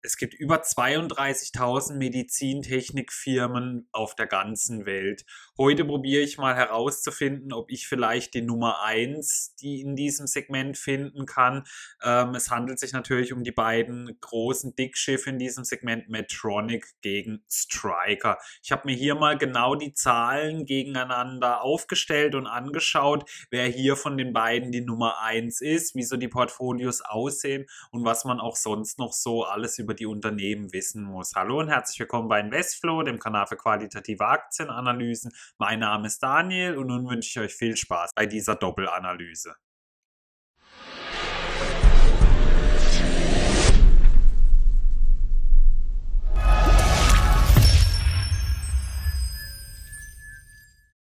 Es gibt über 32.000 Medizintechnikfirmen auf der ganzen Welt. Heute probiere ich mal herauszufinden, ob ich vielleicht die Nummer 1, die in diesem Segment finden kann. Ähm, es handelt sich natürlich um die beiden großen Dickschiffe in diesem Segment Medtronic gegen Striker. Ich habe mir hier mal genau die Zahlen gegeneinander aufgestellt und angeschaut, wer hier von den beiden die Nummer 1 ist, wie so die Portfolios aussehen und was man auch sonst noch so alles über über die Unternehmen wissen muss. Hallo und herzlich willkommen bei Investflow, dem Kanal für qualitative Aktienanalysen. Mein Name ist Daniel und nun wünsche ich euch viel Spaß bei dieser Doppelanalyse.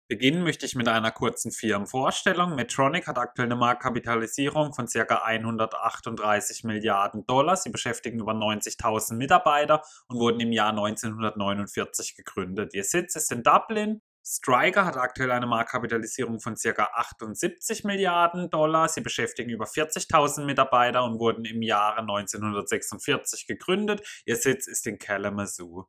Beginnen möchte ich mit einer kurzen Firmenvorstellung. Medtronic hat aktuell eine Marktkapitalisierung von ca. 138 Milliarden Dollar. Sie beschäftigen über 90.000 Mitarbeiter und wurden im Jahr 1949 gegründet. Ihr Sitz ist in Dublin. Striker hat aktuell eine Marktkapitalisierung von ca. 78 Milliarden Dollar. Sie beschäftigen über 40.000 Mitarbeiter und wurden im Jahre 1946 gegründet. Ihr Sitz ist in Kalamazoo.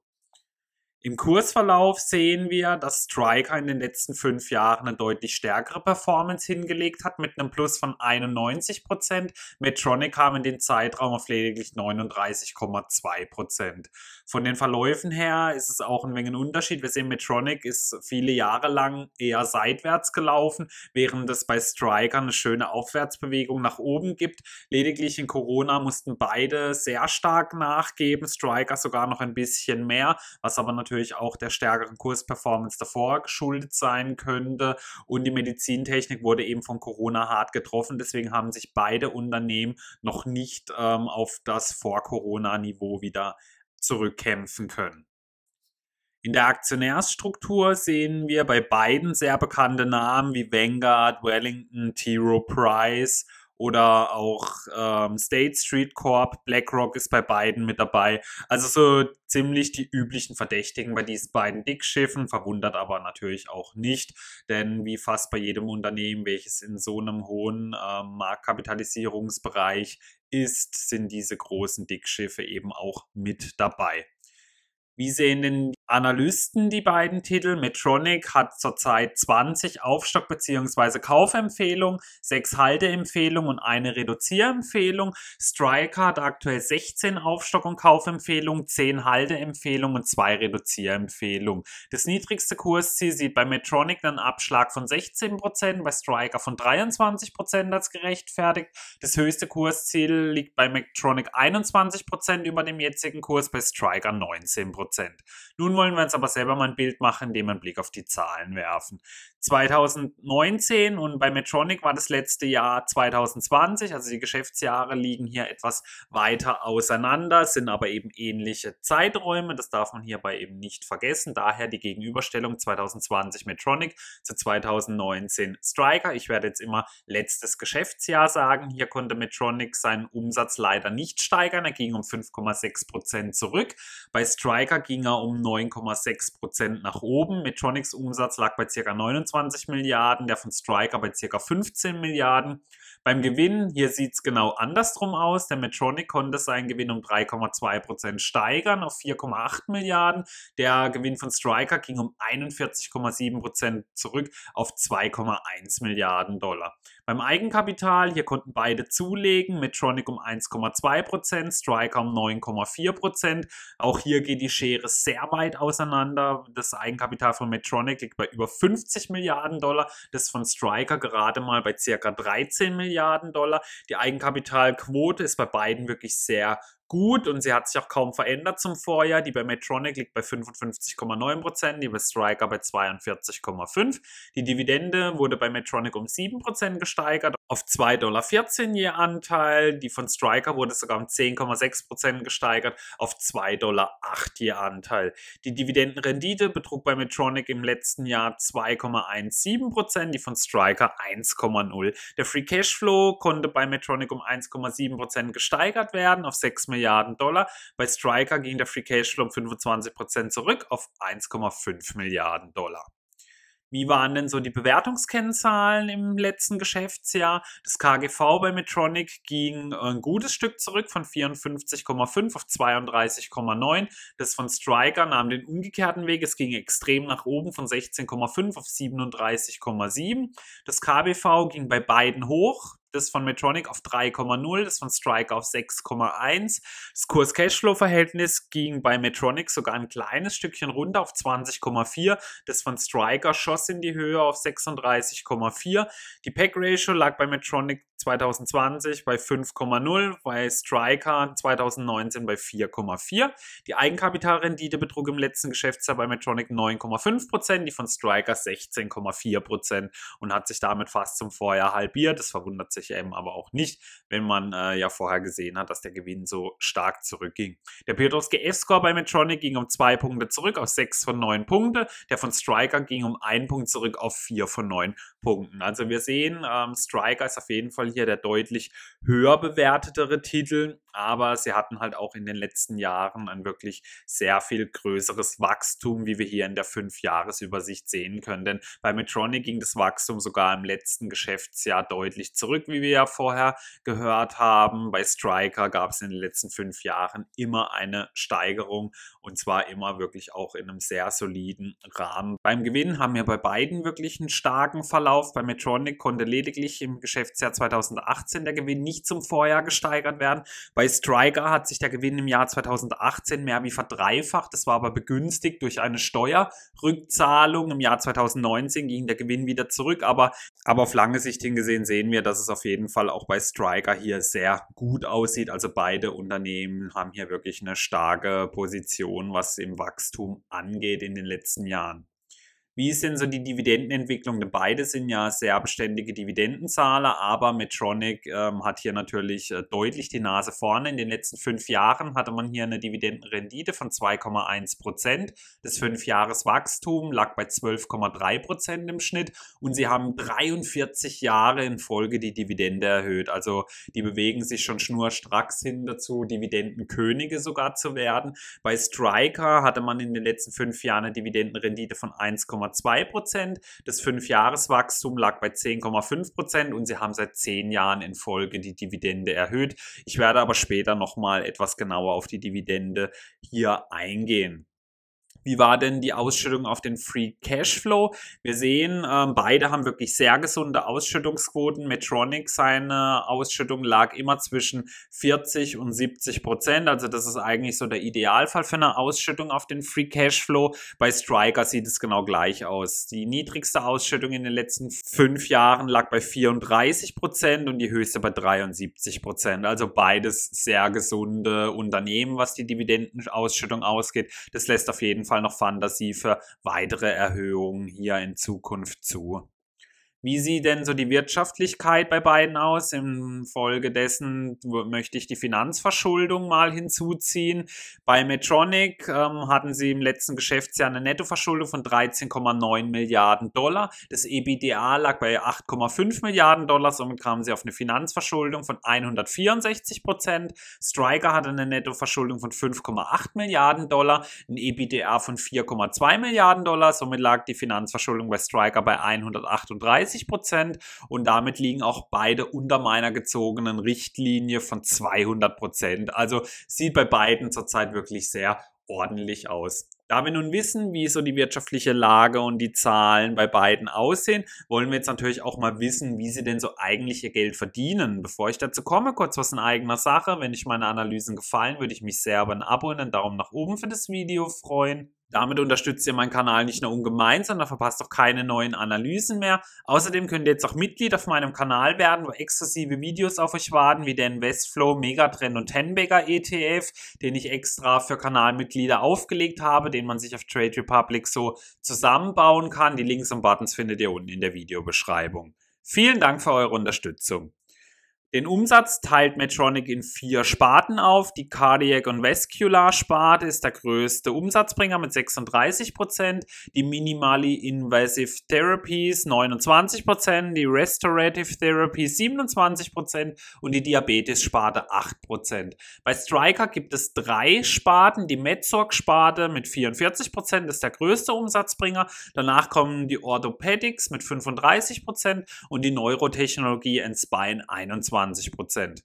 Im Kursverlauf sehen wir, dass Striker in den letzten fünf Jahren eine deutlich stärkere Performance hingelegt hat mit einem Plus von 91%. Medtronic kam in den Zeitraum auf lediglich 39,2%. Von den Verläufen her ist es auch ein wenig ein Unterschied. Wir sehen, Medtronic ist viele Jahre lang eher seitwärts gelaufen, während es bei Striker eine schöne Aufwärtsbewegung nach oben gibt. Lediglich in Corona mussten beide sehr stark nachgeben, Striker sogar noch ein bisschen mehr, was aber natürlich natürlich auch der stärkeren Kursperformance davor geschuldet sein könnte. Und die Medizintechnik wurde eben von Corona hart getroffen. Deswegen haben sich beide Unternehmen noch nicht ähm, auf das Vor-Corona-Niveau wieder zurückkämpfen können. In der Aktionärsstruktur sehen wir bei beiden sehr bekannte Namen wie Vanguard, Wellington, T. Rowe Price oder auch ähm, State Street Corp, BlackRock ist bei beiden mit dabei. Also so ziemlich die üblichen Verdächtigen bei diesen beiden Dickschiffen, verwundert aber natürlich auch nicht, denn wie fast bei jedem Unternehmen, welches in so einem hohen ähm, Marktkapitalisierungsbereich ist, sind diese großen Dickschiffe eben auch mit dabei. Wie sehen denn Analysten die beiden Titel? Medtronic hat zurzeit 20 Aufstock- bzw. Kaufempfehlungen, 6 Halteempfehlungen und eine Reduzierempfehlung. Striker hat aktuell 16 Aufstock- und Kaufempfehlungen, 10 Halteempfehlungen und 2 Reduzierempfehlungen. Das niedrigste Kursziel sieht bei Medtronic einen Abschlag von 16%, bei Striker von 23% als gerechtfertigt. Das höchste Kursziel liegt bei Medtronic 21% über dem jetzigen Kurs, bei Striker 19%. Prozent. Nun wollen wir uns aber selber mal ein Bild machen, indem wir einen Blick auf die Zahlen werfen. 2019 und bei Medtronic war das letzte Jahr 2020, also die Geschäftsjahre liegen hier etwas weiter auseinander, sind aber eben ähnliche Zeiträume, das darf man hierbei eben nicht vergessen, daher die Gegenüberstellung 2020 Medtronic zu 2019 Striker. Ich werde jetzt immer letztes Geschäftsjahr sagen, hier konnte Medtronic seinen Umsatz leider nicht steigern, er ging um 5,6 Prozent zurück, bei Striker ging er um 9,6 Prozent nach oben, Medtronics Umsatz lag bei ca. 29 25 Milliarden, der von Striker bei ca. 15 Milliarden. Beim Gewinn, hier sieht es genau andersrum aus. Der Medtronic konnte seinen Gewinn um 3,2% steigern auf 4,8 Milliarden. Der Gewinn von Striker ging um 41,7% zurück auf 2,1 Milliarden Dollar. Beim Eigenkapital, hier konnten beide zulegen, Medtronic um 1,2%, Striker um 9,4%. Auch hier geht die Schere sehr weit auseinander. Das Eigenkapital von Medtronic liegt bei über 50 Milliarden Dollar, das von Striker gerade mal bei ca. 13 Milliarden. Milliarden Dollar. Die Eigenkapitalquote ist bei beiden wirklich sehr gut und sie hat sich auch kaum verändert zum Vorjahr. Die bei Medtronic liegt bei 55,9 Prozent, die bei Striker bei 42,5. Die Dividende wurde bei Medtronic um 7 Prozent gesteigert auf 2,14 Dollar je Anteil. Die von Striker wurde sogar um 10,6 Prozent gesteigert auf 2,08 Dollar je Anteil. Die Dividendenrendite betrug bei Medtronic im letzten Jahr 2,17 Prozent, die von Striker 1,0. Der Free Cashflow konnte bei Medtronic um 1,7 Prozent gesteigert werden auf 6 Millionen Milliarden Dollar. Bei Striker ging der Free Cashflow um 25% zurück auf 1,5 Milliarden Dollar. Wie waren denn so die Bewertungskennzahlen im letzten Geschäftsjahr? Das KGV bei Medtronic ging ein gutes Stück zurück von 54,5 auf 32,9. Das von Striker nahm den umgekehrten Weg. Es ging extrem nach oben von 16,5 auf 37,7. Das KBV ging bei beiden hoch das von Medtronic auf 3,0, das von Striker auf 6,1. Das Kurs-Cashflow-Verhältnis ging bei Medtronic sogar ein kleines Stückchen runter auf 20,4. Das von Striker schoss in die Höhe auf 36,4. Die Pack-Ratio lag bei Medtronic 2020 bei 5,0, bei Striker 2019 bei 4,4. Die Eigenkapitalrendite betrug im letzten Geschäftsjahr bei Medtronic 9,5%, die von Striker 16,4% und hat sich damit fast zum Vorjahr halbiert. Das verwundert sich eben aber auch nicht, wenn man äh, ja vorher gesehen hat, dass der Gewinn so stark zurückging. Der Piotrowski F-Score bei Medtronic ging um zwei Punkte zurück auf 6 von 9 Punkte. Der von Striker ging um einen Punkt zurück auf 4 von 9 Punkten. Also wir sehen, ähm, Striker ist auf jeden Fall hier der deutlich höher bewertetere Titel, aber sie hatten halt auch in den letzten Jahren ein wirklich sehr viel größeres Wachstum, wie wir hier in der 5-Jahres-Übersicht sehen können. Denn bei Medtronic ging das Wachstum sogar im letzten Geschäftsjahr deutlich zurück, wie wir ja vorher gehört haben. Bei Striker gab es in den letzten fünf Jahren immer eine Steigerung und zwar immer wirklich auch in einem sehr soliden Rahmen. Beim Gewinn haben wir bei beiden wirklich einen starken Verlauf. Bei Medtronic konnte lediglich im Geschäftsjahr 2018 der Gewinn nicht zum Vorjahr gesteigert werden. Bei Striker hat sich der Gewinn im Jahr 2018 mehr wie verdreifacht. Das war aber begünstigt durch eine Steuerrückzahlung. Im Jahr 2019 ging der Gewinn wieder zurück, aber, aber auf lange Sicht hingesehen sehen wir, dass es auf jeden Fall auch bei Striker hier sehr gut aussieht. Also beide Unternehmen haben hier wirklich eine starke Position, was im Wachstum angeht in den letzten Jahren. Wie ist denn so die Dividendenentwicklung? Beide sind ja sehr beständige Dividendenzahler, aber Medtronic ähm, hat hier natürlich äh, deutlich die Nase vorne. In den letzten fünf Jahren hatte man hier eine Dividendenrendite von 2,1 Prozent. Das Fünfjahreswachstum lag bei 12,3 Prozent im Schnitt und sie haben 43 Jahre in Folge die Dividende erhöht. Also die bewegen sich schon schnurstracks hin dazu, Dividendenkönige sogar zu werden. Bei Striker hatte man in den letzten fünf Jahren eine Dividendenrendite von 1,2 10,2 Prozent. Das Fünfjahreswachstum lag bei 10,5 Prozent und sie haben seit zehn Jahren in Folge die Dividende erhöht. Ich werde aber später nochmal etwas genauer auf die Dividende hier eingehen. Wie war denn die Ausschüttung auf den Free Cashflow? Wir sehen, ähm, beide haben wirklich sehr gesunde Ausschüttungsquoten. Medtronic, seine Ausschüttung lag immer zwischen 40 und 70 Prozent. Also das ist eigentlich so der Idealfall für eine Ausschüttung auf den Free Cashflow. Bei Striker sieht es genau gleich aus. Die niedrigste Ausschüttung in den letzten fünf Jahren lag bei 34 Prozent und die höchste bei 73 Prozent. Also beides sehr gesunde Unternehmen, was die Dividendenausschüttung ausgeht. Das lässt auf jeden Fall Fall noch Fantasie für weitere Erhöhungen hier in Zukunft zu. Wie sieht denn so die Wirtschaftlichkeit bei beiden aus? Infolgedessen möchte ich die Finanzverschuldung mal hinzuziehen. Bei Medtronic ähm, hatten sie im letzten Geschäftsjahr eine Nettoverschuldung von 13,9 Milliarden Dollar. Das EBITDA lag bei 8,5 Milliarden Dollar, somit kamen sie auf eine Finanzverschuldung von 164 Prozent. Striker hatte eine Nettoverschuldung von 5,8 Milliarden Dollar, ein EBITDA von 4,2 Milliarden Dollar, somit lag die Finanzverschuldung bei Striker bei 138 30 Prozent und damit liegen auch beide unter meiner gezogenen Richtlinie von 200 Prozent. Also sieht bei beiden zurzeit wirklich sehr ordentlich aus. Da wir nun wissen, wie so die wirtschaftliche Lage und die Zahlen bei beiden aussehen, wollen wir jetzt natürlich auch mal wissen, wie sie denn so eigentlich ihr Geld verdienen. Bevor ich dazu komme, kurz was in eigener Sache. Wenn euch meine Analysen gefallen, würde ich mich sehr über ein Abo und einen Daumen nach oben für das Video freuen. Damit unterstützt ihr meinen Kanal nicht nur ungemein, sondern verpasst auch keine neuen Analysen mehr. Außerdem könnt ihr jetzt auch Mitglied auf meinem Kanal werden, wo exklusive Videos auf euch warten, wie der Investflow, Megatrend und Tenbagger ETF, den ich extra für Kanalmitglieder aufgelegt habe, den man sich auf Trade Republic so zusammenbauen kann. Die Links und Buttons findet ihr unten in der Videobeschreibung. Vielen Dank für eure Unterstützung. Den Umsatz teilt Medtronic in vier Sparten auf. Die Cardiac und Vascular Sparte ist der größte Umsatzbringer mit 36%, die Minimally Invasive Therapies 29%, die Restorative Therapies 27% und die Diabetes Sparte 8%. Bei Striker gibt es drei Sparten. Die MedSorg Sparte mit 44% ist der größte Umsatzbringer. Danach kommen die Orthopedics mit 35% und die Neurotechnologie and Spine 21%. 20 Prozent.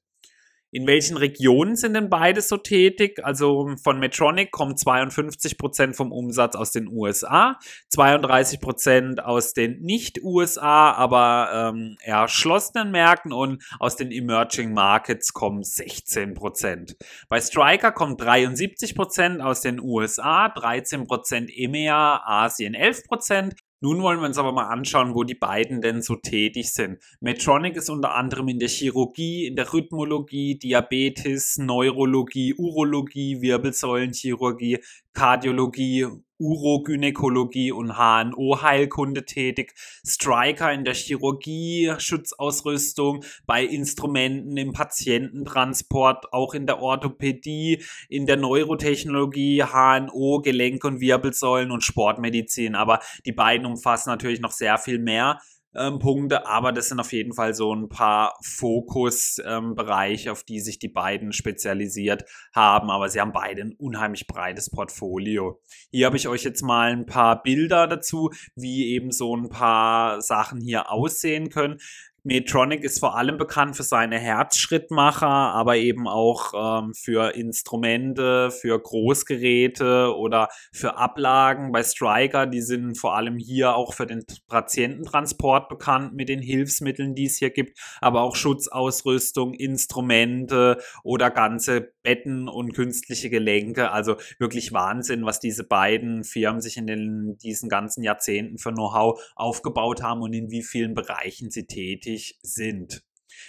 In welchen Regionen sind denn beide so tätig? Also von Medtronic kommt 52 Prozent vom Umsatz aus den USA, 32 Prozent aus den nicht-USA, aber ähm, erschlossenen Märkten und aus den Emerging Markets kommen 16 Prozent. Bei Striker kommt 73 Prozent aus den USA, 13 Prozent EMEA, Asien 11 Prozent nun wollen wir uns aber mal anschauen, wo die beiden denn so tätig sind. Medtronic ist unter anderem in der Chirurgie, in der Rhythmologie, Diabetes, Neurologie, Urologie, Wirbelsäulenchirurgie, Kardiologie Urogynäkologie und HNO-Heilkunde tätig, Striker in der Chirurgie, Schutzausrüstung, bei Instrumenten im Patiententransport, auch in der Orthopädie, in der Neurotechnologie, HNO, Gelenk- und Wirbelsäulen und Sportmedizin. Aber die beiden umfassen natürlich noch sehr viel mehr ähm, Punkte, aber das sind auf jeden Fall so ein paar Fokusbereiche, ähm, auf die sich die beiden spezialisiert haben, aber sie haben beide ein unheimlich breites Portfolio. Hier habe ich euch jetzt mal ein paar Bilder dazu, wie eben so ein paar Sachen hier aussehen können. Medtronic ist vor allem bekannt für seine Herzschrittmacher, aber eben auch ähm, für Instrumente, für Großgeräte oder für Ablagen. Bei Striker, die sind vor allem hier auch für den Patiententransport bekannt mit den Hilfsmitteln, die es hier gibt, aber auch Schutzausrüstung, Instrumente oder ganze Betten und künstliche Gelenke. Also wirklich Wahnsinn, was diese beiden Firmen sich in den, diesen ganzen Jahrzehnten für Know-how aufgebaut haben und in wie vielen Bereichen sie tätig tätig sind.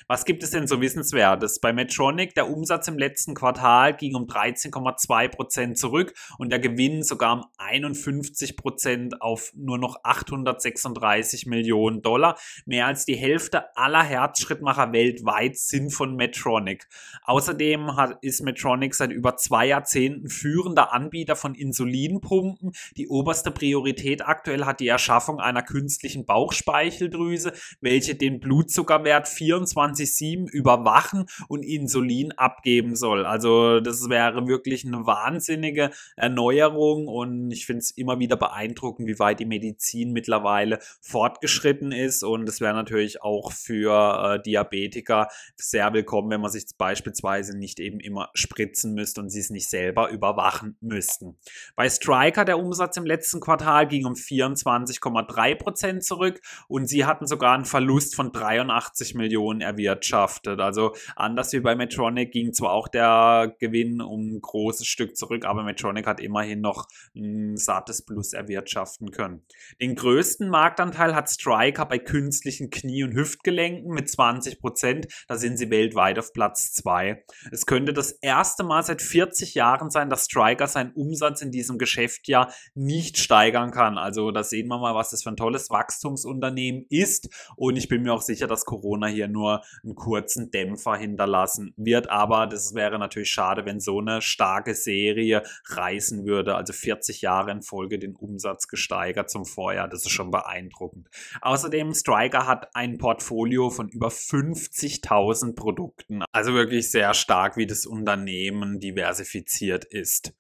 Was gibt es denn so Wissenswertes? Bei Medtronic, der Umsatz im letzten Quartal ging um 13,2 Prozent zurück und der Gewinn sogar um 51 Prozent auf nur noch 836 Millionen Dollar. Mehr als die Hälfte aller Herzschrittmacher weltweit sind von Medtronic. Außerdem hat, ist Medtronic seit über zwei Jahrzehnten führender Anbieter von Insulinpumpen. Die oberste Priorität aktuell hat die Erschaffung einer künstlichen Bauchspeicheldrüse, welche den Blutzuckerwert 24 24-7 überwachen und Insulin abgeben soll. Also das wäre wirklich eine wahnsinnige Erneuerung und ich finde es immer wieder beeindruckend, wie weit die Medizin mittlerweile fortgeschritten ist und es wäre natürlich auch für äh, Diabetiker sehr willkommen, wenn man sich beispielsweise nicht eben immer spritzen müsste und sie es nicht selber überwachen müssten. Bei Striker der Umsatz im letzten Quartal ging um 24,3 Prozent zurück und sie hatten sogar einen Verlust von 83 Millionen erwirtschaftet. Also anders wie bei Medtronic ging zwar auch der Gewinn um ein großes Stück zurück, aber Medtronic hat immerhin noch ein sattes Plus erwirtschaften können. Den größten Marktanteil hat Striker bei künstlichen Knie- und Hüftgelenken mit 20 Prozent. Da sind sie weltweit auf Platz 2. Es könnte das erste Mal seit 40 Jahren sein, dass Striker seinen Umsatz in diesem Geschäft ja nicht steigern kann. Also da sehen wir mal, was das für ein tolles Wachstumsunternehmen ist. Und ich bin mir auch sicher, dass Corona hier nur einen kurzen Dämpfer hinterlassen wird. Aber das wäre natürlich schade, wenn so eine starke Serie reißen würde. Also 40 Jahre in Folge den Umsatz gesteigert zum Vorjahr. Das ist schon beeindruckend. Außerdem, Striker hat ein Portfolio von über 50.000 Produkten. Also wirklich sehr stark, wie das Unternehmen diversifiziert ist.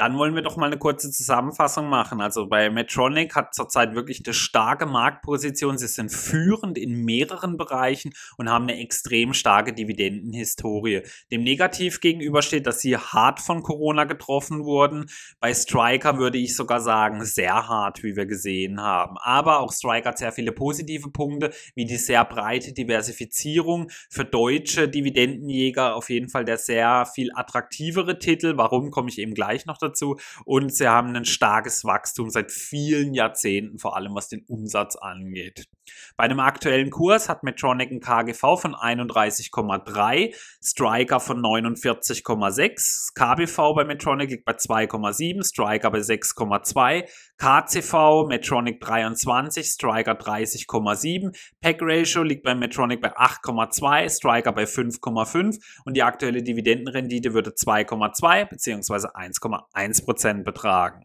Dann wollen wir doch mal eine kurze Zusammenfassung machen. Also bei Medtronic hat zurzeit wirklich eine starke Marktposition. Sie sind führend in mehreren Bereichen und haben eine extrem starke Dividendenhistorie. Dem negativ gegenüber steht, dass sie hart von Corona getroffen wurden. Bei Striker würde ich sogar sagen, sehr hart, wie wir gesehen haben. Aber auch Striker hat sehr viele positive Punkte, wie die sehr breite Diversifizierung. Für deutsche Dividendenjäger auf jeden Fall der sehr viel attraktivere Titel. Warum komme ich eben gleich noch dazu? Dazu. Und sie haben ein starkes Wachstum seit vielen Jahrzehnten, vor allem was den Umsatz angeht. Bei einem aktuellen Kurs hat Medtronic ein KGV von 31,3, Striker von 49,6, KBV bei Medtronic liegt bei 2,7, Striker bei 6,2, KCV Medtronic 23, Striker 30,7, Pack Ratio liegt bei Medtronic bei 8,2, Striker bei 5,5 und die aktuelle Dividendenrendite würde 2,2 bzw. 1,1% betragen.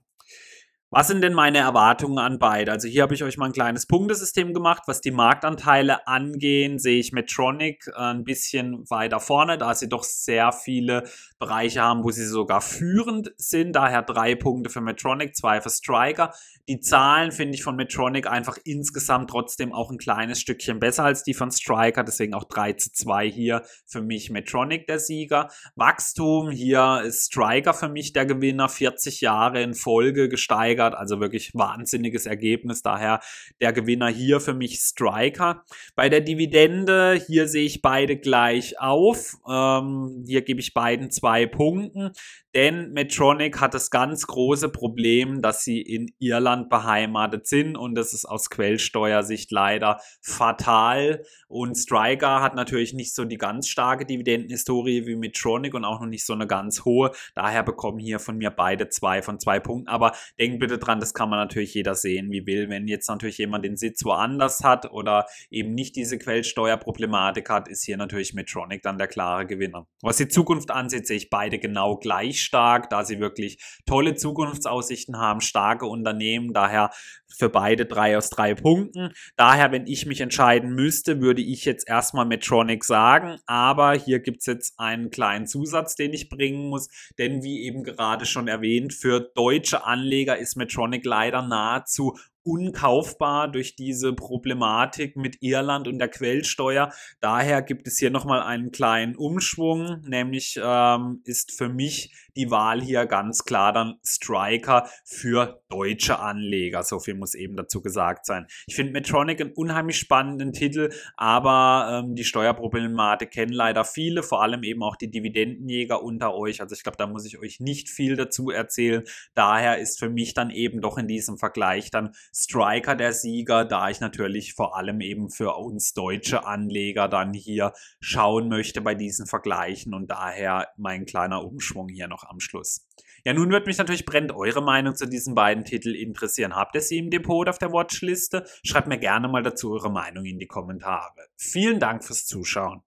Was sind denn meine Erwartungen an beide? Also hier habe ich euch mal ein kleines Punktesystem gemacht. Was die Marktanteile angehen, sehe ich Medtronic äh, ein bisschen weiter vorne, da sie doch sehr viele Bereiche haben, wo sie sogar führend sind. Daher drei Punkte für Medtronic, zwei für Striker. Die Zahlen finde ich von Medtronic einfach insgesamt trotzdem auch ein kleines Stückchen besser als die von Striker. Deswegen auch 3 zu 2 hier für mich Medtronic der Sieger. Wachstum, hier ist Striker für mich der Gewinner. 40 Jahre in Folge gesteigert gesteigert. Also wirklich wahnsinniges Ergebnis. Daher der Gewinner hier für mich Striker. Bei der Dividende, hier sehe ich beide gleich auf. Ähm, hier gebe ich beiden zwei Punkten. Denn Medtronic hat das ganz große Problem, dass sie in Irland beheimatet sind und das ist aus Quellsteuersicht leider fatal. Und Striker hat natürlich nicht so die ganz starke Dividendenhistorie wie Medtronic und auch noch nicht so eine ganz hohe. Daher bekommen hier von mir beide zwei von zwei Punkten. Aber denkt bitte dran, das kann man natürlich jeder sehen, wie will. Wenn jetzt natürlich jemand den Sitz woanders hat oder eben nicht diese Quellsteuerproblematik hat, ist hier natürlich Medtronic dann der klare Gewinner. Was die Zukunft ansieht, sehe ich beide genau gleich stark, da sie wirklich tolle Zukunftsaussichten haben, starke Unternehmen, daher für beide drei aus drei Punkten. Daher, wenn ich mich entscheiden müsste, würde ich jetzt erstmal Medtronic sagen, aber hier gibt es jetzt einen kleinen Zusatz, den ich bringen muss, denn wie eben gerade schon erwähnt, für deutsche Anleger ist Medtronic leider nahezu unkaufbar durch diese Problematik mit Irland und der Quellsteuer. Daher gibt es hier nochmal einen kleinen Umschwung, nämlich ähm, ist für mich die Wahl hier ganz klar dann Striker für deutsche Anleger. So viel muss eben dazu gesagt sein. Ich finde Metronic einen unheimlich spannenden Titel, aber ähm, die Steuerproblematik kennen leider viele, vor allem eben auch die Dividendenjäger unter euch. Also ich glaube, da muss ich euch nicht viel dazu erzählen. Daher ist für mich dann eben doch in diesem Vergleich dann Striker der Sieger, da ich natürlich vor allem eben für uns deutsche Anleger dann hier schauen möchte bei diesen Vergleichen und daher mein kleiner Umschwung hier noch am Schluss. Ja, nun wird mich natürlich brennend eure Meinung zu diesen beiden Titeln interessieren. Habt ihr sie im Depot auf der Watchliste? Schreibt mir gerne mal dazu eure Meinung in die Kommentare. Vielen Dank fürs Zuschauen.